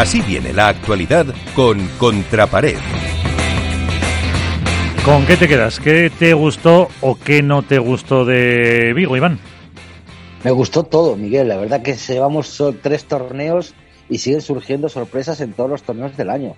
Así viene la actualidad con Contrapared. ¿Con qué te quedas? ¿Qué te gustó o qué no te gustó de Vigo, Iván? Me gustó todo, Miguel. La verdad que llevamos tres torneos y siguen surgiendo sorpresas en todos los torneos del año.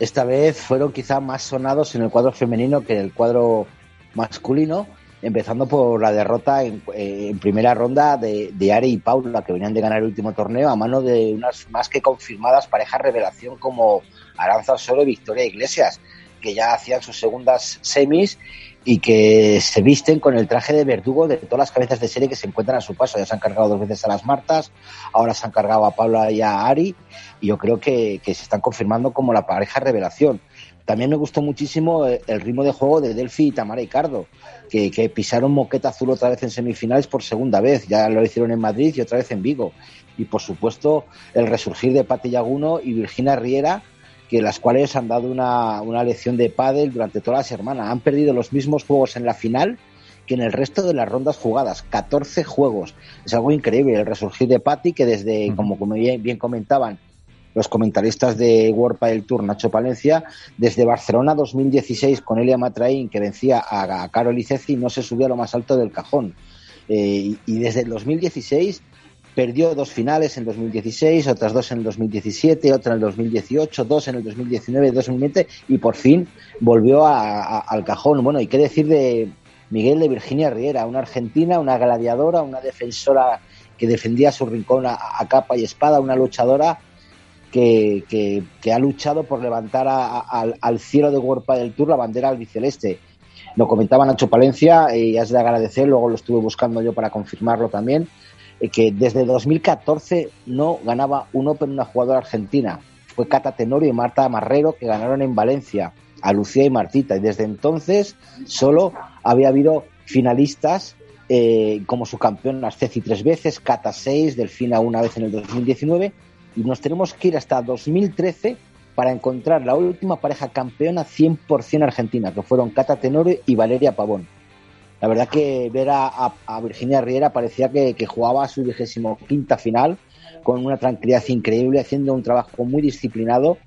Esta vez fueron quizá más sonados en el cuadro femenino que en el cuadro masculino, empezando por la derrota en, eh, primera ronda de, de, Ari y Paula, que venían de ganar el último torneo a mano de unas más que confirmadas parejas revelación como Aranza Solo y Victoria Iglesias, que ya hacían sus segundas semis y que se visten con el traje de verdugo de todas las cabezas de serie que se encuentran a su paso. Ya se han cargado dos veces a las Martas, ahora se han cargado a Paula y a Ari, y yo creo que se están confirmando como la pareja revelación. También me gustó muchísimo el ritmo de juego de Delphi y Tamara Cardo, que, que, pisaron moqueta azul otra vez en semifinales por segunda vez. Ya lo hicieron en Madrid y otra vez en Vigo. Y por supuesto, el resurgir de Pati Yaguno y Virginia Riera, que las cuales han dado una, una lección de pádel durante toda la semana. Han perdido los mismos juegos en la final que en el resto de las rondas jugadas, 14 juegos. Es algo increíble el resurgir de Patti, que desde, como, como bien, bien comentaban, los comentaristas de World del Tour, Nacho Palencia, desde Barcelona 2016 con Elia Matraín, que vencía a, Carol Iceci, no se subía a lo más alto del cajón. Eh, y desde el 2016 perdió dos finales en 2016, otras dos en el 2017, otra en el 2018, dos en el 2019, dos en el 2020 y por fin volvió a, al cajón. Bueno, y qué decir de Miguel de Virginia Riera, una argentina, una gladiadora, una defensora que defendía su rincón a capa y espada, una luchadora que, ha luchado por levantar al cielo de World del Tour la bandera albiceleste. Lo comentaba Nacho Palencia y es de agradecer, luego lo estuve buscando yo para confirmarlo también, eh, que desde 2014 no ganaba un Open una jugadora argentina. Fue Cata Tenorio y Marta Marrero que ganaron en Valencia, a Lucía y Martita. Y desde entonces solo había habido finalistas eh, como su campeona Ceci tres veces, Cata seis, Delfina una vez en el 2019 y nos tenemos que ir hasta 2013 para encontrar la última pareja campeona 100% argentina, que fueron Cata Tenore y Valeria Pavón. La verdad que ver a, Virginia Riera parecía que, jugaba su vigésimo quinta final con una tranquilidad increíble, haciendo un trabajo muy disciplinado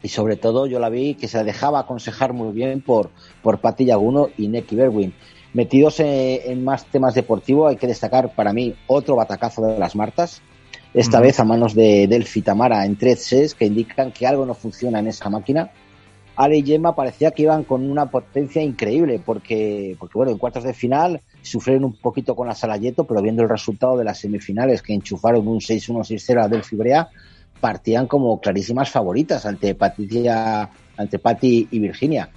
y sobre todo yo la vi que se dejaba aconsejar muy bien por, por Patti y Neki Berwin. Metidos en, más temas deportivos, hay que destacar para mí otro batacazo de las Martas, esta vez a manos de Delphi Tamara en tres sets que indican que algo no funciona en esa máquina. Ale y Gemma parecía que iban con una potencia increíble porque, porque bueno, en cuartos de final sufrieron un poquito con la Salayeto, pero viendo el resultado de las semifinales que enchufaron un 6-1, 6-0 a Delphi Brea, partían como clarísimas favoritas ante Patricia, ante Patti y Virginia.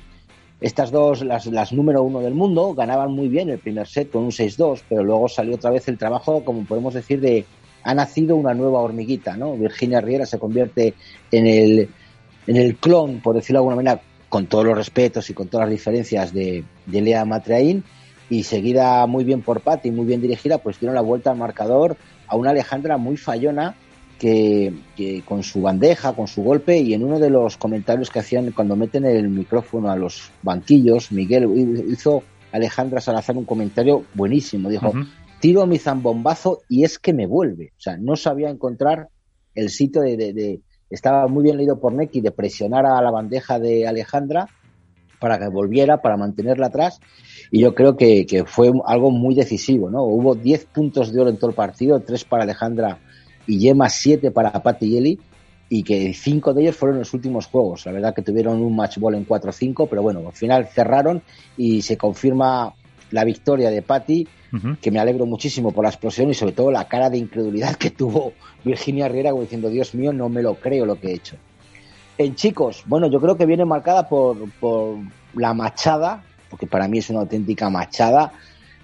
Estas dos, las, las número uno del mundo, ganaban muy bien el primer set con un 6-2, pero luego salió otra vez el trabajo, como podemos decir, de, ha nacido una nueva hormiguita, ¿no? Virginia Riera se convierte en el, en el clon, por decirlo de alguna manera, con todos los respetos y con todas las diferencias de, de Lea Matreaín, y seguida muy bien por Patti, muy bien dirigida, pues dieron la vuelta al marcador a una Alejandra muy fallona, que, con su bandeja, con su golpe, y en uno de los comentarios que hacían cuando meten el micrófono a los banquillos, Miguel hizo Alejandra Salazar un comentario buenísimo. Dijo, tiro mi zambombazo y es que me vuelve. O sea, no sabía encontrar el sitio de, estaba muy bien leído por Neki de presionar a la bandeja de Alejandra para que volviera, para mantenerla atrás. Y yo creo que, fue algo muy decisivo, ¿no? Hubo 10 puntos de oro en todo el partido, 3 para Alejandra y Yema, 7 para Patti y Eli, y que 5 de ellos fueron los últimos juegos. La verdad que tuvieron un match ball en 4-5, pero bueno, al final cerraron y se confirma la victoria de Patti, que me alegro muchísimo por la explosión y sobre todo la cara de incredulidad que tuvo Virginia como diciendo, Dios mío, no me lo creo lo que he hecho. En chicos, bueno, yo creo que viene marcada por, por la machada, porque para mí es una auténtica machada,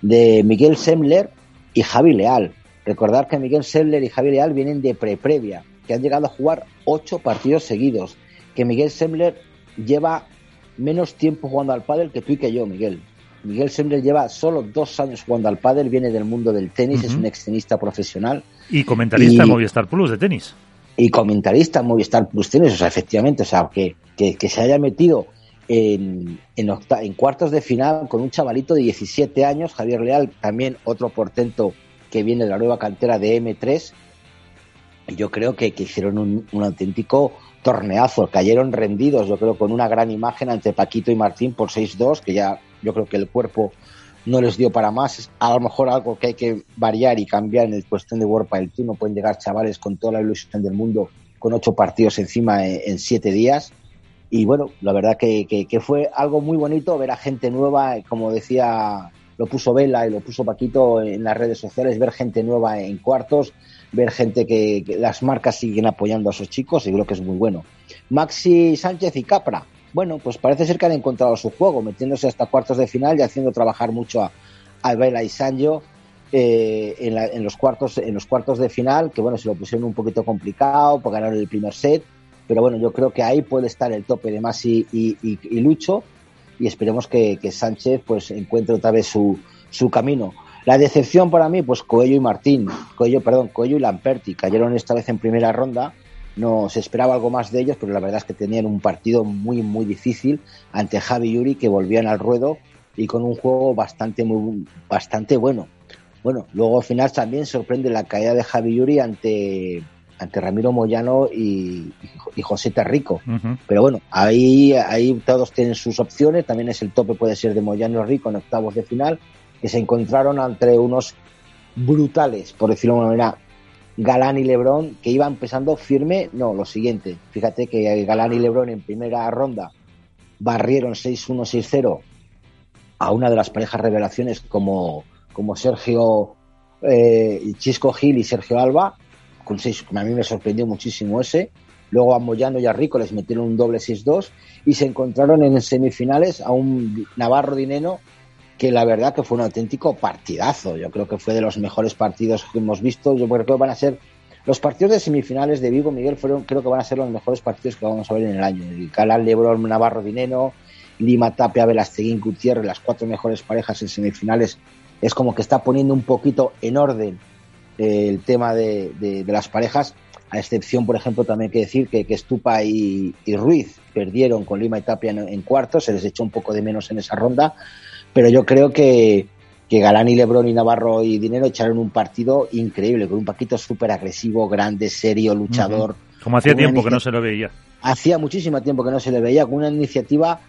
de Miguel Semler y Javi Leal. Recordar que Miguel Semler y Javi Leal vienen de pre-previa, que han llegado a jugar ocho partidos seguidos, que Miguel Semler lleva menos tiempo jugando al pádel que tú y que yo, Miguel. Miguel Semler lleva solo dos años jugando al pádel, viene del mundo del tenis, uh -huh. es un extenista profesional. Y comentarista y, en Movistar Plus de tenis. Y comentarista en Movistar Plus Tenis, o sea, efectivamente, o sea, que, que, que se haya metido en, en, octa, en, cuartos de final con un chavalito de 17 años, Javier Leal, también otro portento que viene de la nueva cantera de M3. yo creo que, que hicieron un, un, auténtico torneazo, cayeron rendidos, yo creo, con una gran imagen ante Paquito y Martín por 6-2, que ya yo creo que el cuerpo no les dio para más, es a lo mejor algo que hay que variar y cambiar en el cuestión de World el Tour, no pueden llegar chavales con toda la ilusión del mundo con ocho partidos encima en, en siete días, y bueno, la verdad que, que, que, fue algo muy bonito ver a gente nueva, como decía, lo puso Vela y lo puso Paquito en las redes sociales, ver gente nueva en cuartos, ver gente que, que las marcas siguen apoyando a esos chicos y creo que es muy bueno. Maxi Sánchez y Capra, bueno, pues parece ser que han encontrado su juego, metiéndose hasta cuartos de final y haciendo trabajar mucho a, a Vela y Sancho en, los cuartos, en los cuartos de final, que bueno, se lo pusieron un poquito complicado, por ganar el primer set, pero bueno, yo creo que ahí puede estar el tope de Masi y, y, y Lucho y esperemos que, que, Sánchez pues encuentre otra vez su, su camino. La decepción para mí, pues Coello y Martín, Coello, perdón, Coello y Lamperti cayeron esta vez en primera ronda. No se esperaba algo más de ellos, pero la verdad es que tenían un partido muy, muy difícil ante Javi y Yuri que volvían al ruedo y con un juego bastante, muy, bastante bueno. Bueno, luego al final también sorprende la caída de Javi Yuri ante, ante Ramiro Moyano y, y José Terrico. Uh -huh. Pero bueno, ahí, ahí todos tienen sus opciones. También es el tope, puede ser de Moyano y Rico en octavos de final, que se encontraron entre unos brutales, por decirlo de una manera, Galán y Lebrón, que iban empezando firme. No, lo siguiente. Fíjate que Galán y Lebrón en primera ronda barrieron 6-1, 6-0 a una de las parejas revelaciones como, como Sergio eh, Chisco Gil y Sergio Alba con seis, a mí me sorprendió muchísimo ese. Luego a Moyano y a Rico les metieron un doble 6-2 y se encontraron en semifinales a un Navarro Dineno que la verdad que fue un auténtico partidazo. Yo creo que fue de los mejores partidos que hemos visto. Yo creo que van a ser los partidos de semifinales de Vigo, Miguel, fueron, creo que van a ser los mejores partidos que vamos a ver en el año. El Calal Lebron, Navarro Dineno, Lima Tapia, Velasteguín, Gutiérrez, las cuatro mejores parejas en semifinales. Es como que está poniendo un poquito en orden el tema de, de, las parejas, a excepción, por ejemplo, también hay que decir que, que Stupa y, y, Ruiz perdieron con Lima y Tapia en, en cuartos, se les echó un poco de menos en esa ronda, pero yo creo que, que Galán y Lebrón y Navarro y Dinero echaron un partido increíble, con un Paquito súper agresivo, grande, serio, luchador. Uh -huh. Como hacía tiempo que no se lo veía. Hacía muchísimo tiempo que no se le veía, con una iniciativa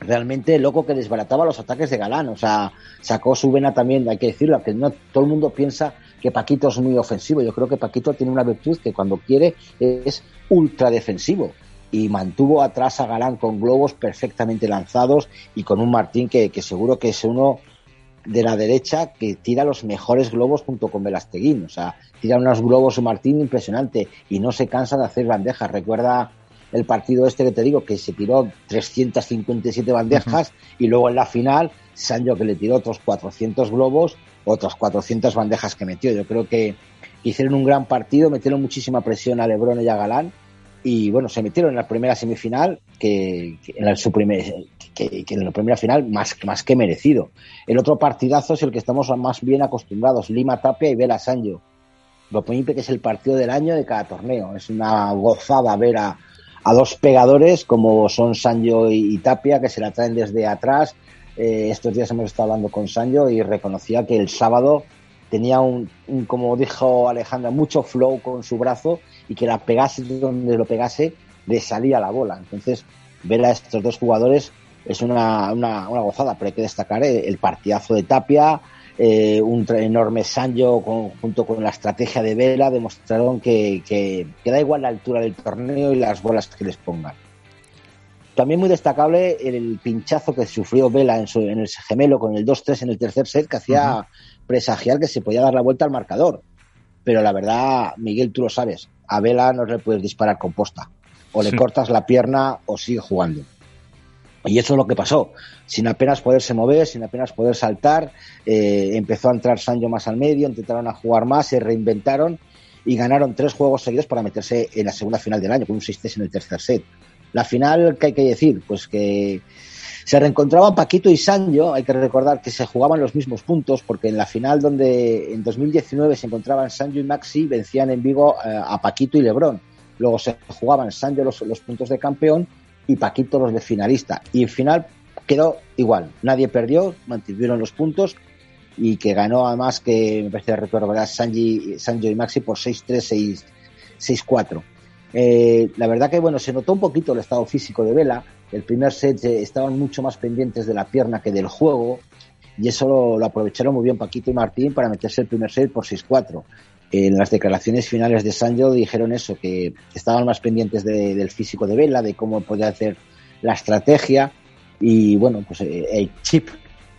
realmente loco que desbarataba los ataques de Galán. O sea, sacó su vena también, hay que decirlo, que no todo el mundo piensa que Paquito es muy ofensivo. Yo creo que Paquito tiene una virtud que cuando quiere es ultra defensivo. Y mantuvo atrás a Galán con globos perfectamente lanzados y con un Martín que, que seguro que es uno de la derecha que tira los mejores globos junto con Velasteguín. O sea, tira unos globos Martín impresionante y no se cansa de hacer bandejas. Recuerda el partido este que te digo, que se tiró 357 bandejas uh -huh. y luego en la final, Sancho que le tiró otros 400 globos, otras 400 bandejas que metió. Yo creo que hicieron un gran partido, metieron muchísima presión a Lebron y a Galán y bueno, se metieron en la primera semifinal que, en la, su que, en la primera final más, más que merecido. El otro partidazo es el que estamos más bien acostumbrados, Lima Tapia y Vela Sancho. Lo que es el partido del año de cada torneo. Es una gozada ver a, a dos pegadores como son Sancho y, y, Tapia que se la traen desde atrás. Eh, estos días hemos estado hablando con Sancho y reconocía que el sábado tenía un, un, como dijo Alejandra, mucho flow con su brazo y que la pegase donde lo pegase le salía la bola. Entonces, ver a estos dos jugadores es una, una, una gozada, pero hay que destacar el, partidazo de Tapia, eh, un enorme Sancho con, junto con la estrategia de Vela demostraron que, que, que, da igual la altura del torneo y las bolas que les pongan. También muy destacable el pinchazo que sufrió Vela en, su, en el gemelo con el 2-3 en el tercer set que hacía uh -huh. presagiar que se podía dar la vuelta al marcador. Pero la verdad, Miguel, tú lo sabes, a Vela no le puedes disparar con posta. O le sí. cortas la pierna o sigue jugando. Y eso es lo que pasó. Sin apenas poderse mover, sin apenas poder saltar, eh, empezó a entrar Sancho más al medio, intentaron a jugar más, se reinventaron y ganaron tres juegos seguidos para meterse en la segunda final del año, con un 6-3 en el tercer set. La final, ¿qué hay que decir? Pues que se reencontraban Paquito y Sancho, hay que recordar que se jugaban los mismos puntos, porque en la final donde en 2019 se encontraban Sancho y Maxi, vencían en Vigo eh, a Paquito y Lebrón. Luego se jugaban Sancho los, puntos de campeón y Paquito los de finalista. Y en final quedó igual, nadie perdió, mantuvieron los puntos y que ganó además que me parece recordar Sanji, Sanjo y Maxi por 6-3, 6-4. Eh, la verdad que bueno, se notó un poquito el estado físico de Vela. El primer set eh, estaban mucho más pendientes de la pierna que del juego y eso lo, aprovecharon muy bien Paquito y Martín para meterse el primer set por 6-4. En las declaraciones finales de Sanjo dijeron eso, que estaban más pendientes del físico de Vela, de cómo podía hacer la estrategia y bueno, pues eh, el chip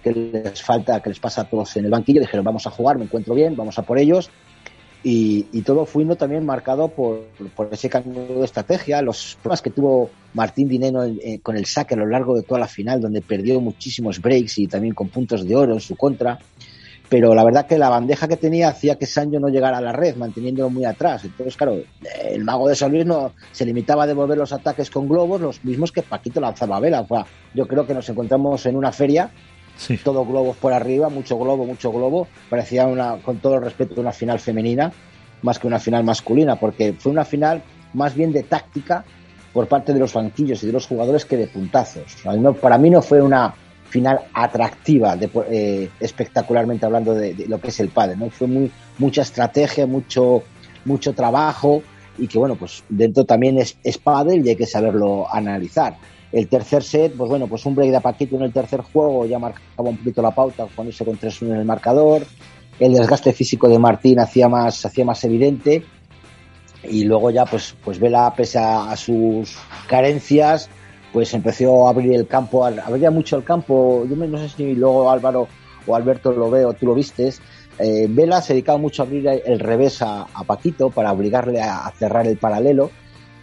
que les falta, que les pasa a todos en el banquillo, dijeron vamos a jugar, me encuentro bien, vamos a por ellos y, todo fue también marcado por, ese cambio de estrategia, los problemas que tuvo Martín Dineno con el saque a lo largo de toda la final, donde perdió muchísimos breaks y también con puntos de oro en su contra. Pero la verdad que la bandeja que tenía hacía que Sancho no llegara a la red, manteniéndolo muy atrás. Entonces, claro, el mago de San Luis no, se limitaba a devolver los ataques con globos, los mismos que Paquito lanzaba a vela. yo creo que nos encontramos en una feria todo globos por arriba, mucho globo, mucho globo. Parecía una, con todo el respeto, una final femenina más que una final masculina, porque fue una final más bien de táctica por parte de los banquillos y de los jugadores que de puntazos. para mí no fue una final atractiva, de, eh, espectacularmente hablando de, lo que es el padre, ¿no? Fue muy, mucha estrategia, mucho, mucho trabajo y que bueno, pues dentro también es, es y hay que saberlo analizar. El tercer set, pues bueno, pues un break de Paquito en el tercer juego ya marcaba un poquito la pauta, ponerse con 3-1 en el marcador. El desgaste físico de Martín hacía más, hacía más evidente. Y luego ya, pues, pues Vela, pese a, sus carencias, pues empezó a abrir el campo, abría mucho el campo. Yo no sé si luego Álvaro o Alberto lo veo, tú lo vistes. Eh, Vela se dedicaba mucho a abrir el revés a Paquito para obligarle a cerrar el paralelo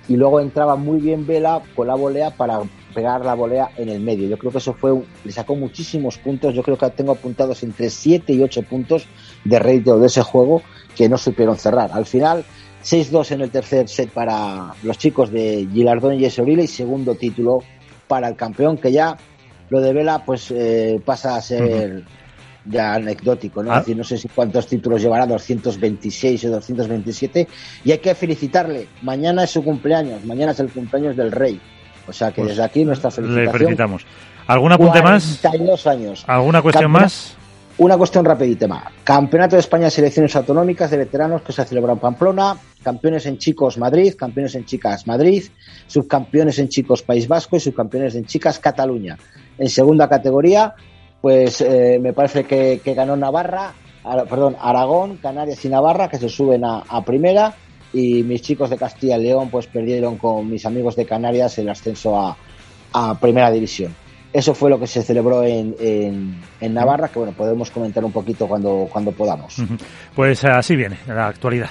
y luego entraba muy bien Vela con la volea para pegar la volea en el medio. Yo creo que eso fue, le sacó muchísimos puntos, yo creo que tengo apuntados entre 7 y 8 puntos de rédito de ese juego que no supieron cerrar. Al final, 6-2 en el tercer set para los chicos de Gilardón y Esorile y segundo título para el campeón, que ya lo de Vela pues eh, pasa a ser ya anecdótico, ¿no? Ah. decir, no sé si cuántos títulos llevará, 226 o 227, y hay que felicitarle. Mañana es su cumpleaños, mañana es el cumpleaños del rey. O sea que pues desde aquí nuestra felicitación. Le felicitamos. ¿Algún apunte más? años. ¿Alguna cuestión más? Una cuestión rapidita más. Campeonato de España de Selecciones Autonómicas de Veteranos que se ha celebrado en Pamplona. Campeones en chicos Madrid, campeones en chicas Madrid, subcampeones en chicos País Vasco y subcampeones en chicas Cataluña. En segunda categoría, pues eh, me parece que, ganó Navarra, perdón, Aragón, Canarias y Navarra, que se suben a, primera, y mis chicos de Castilla y León pues perdieron con mis amigos de Canarias el ascenso a, primera división. Eso fue lo que se celebró en, en, Navarra, que bueno, podemos comentar un poquito cuando, cuando podamos. Pues así viene la actualidad.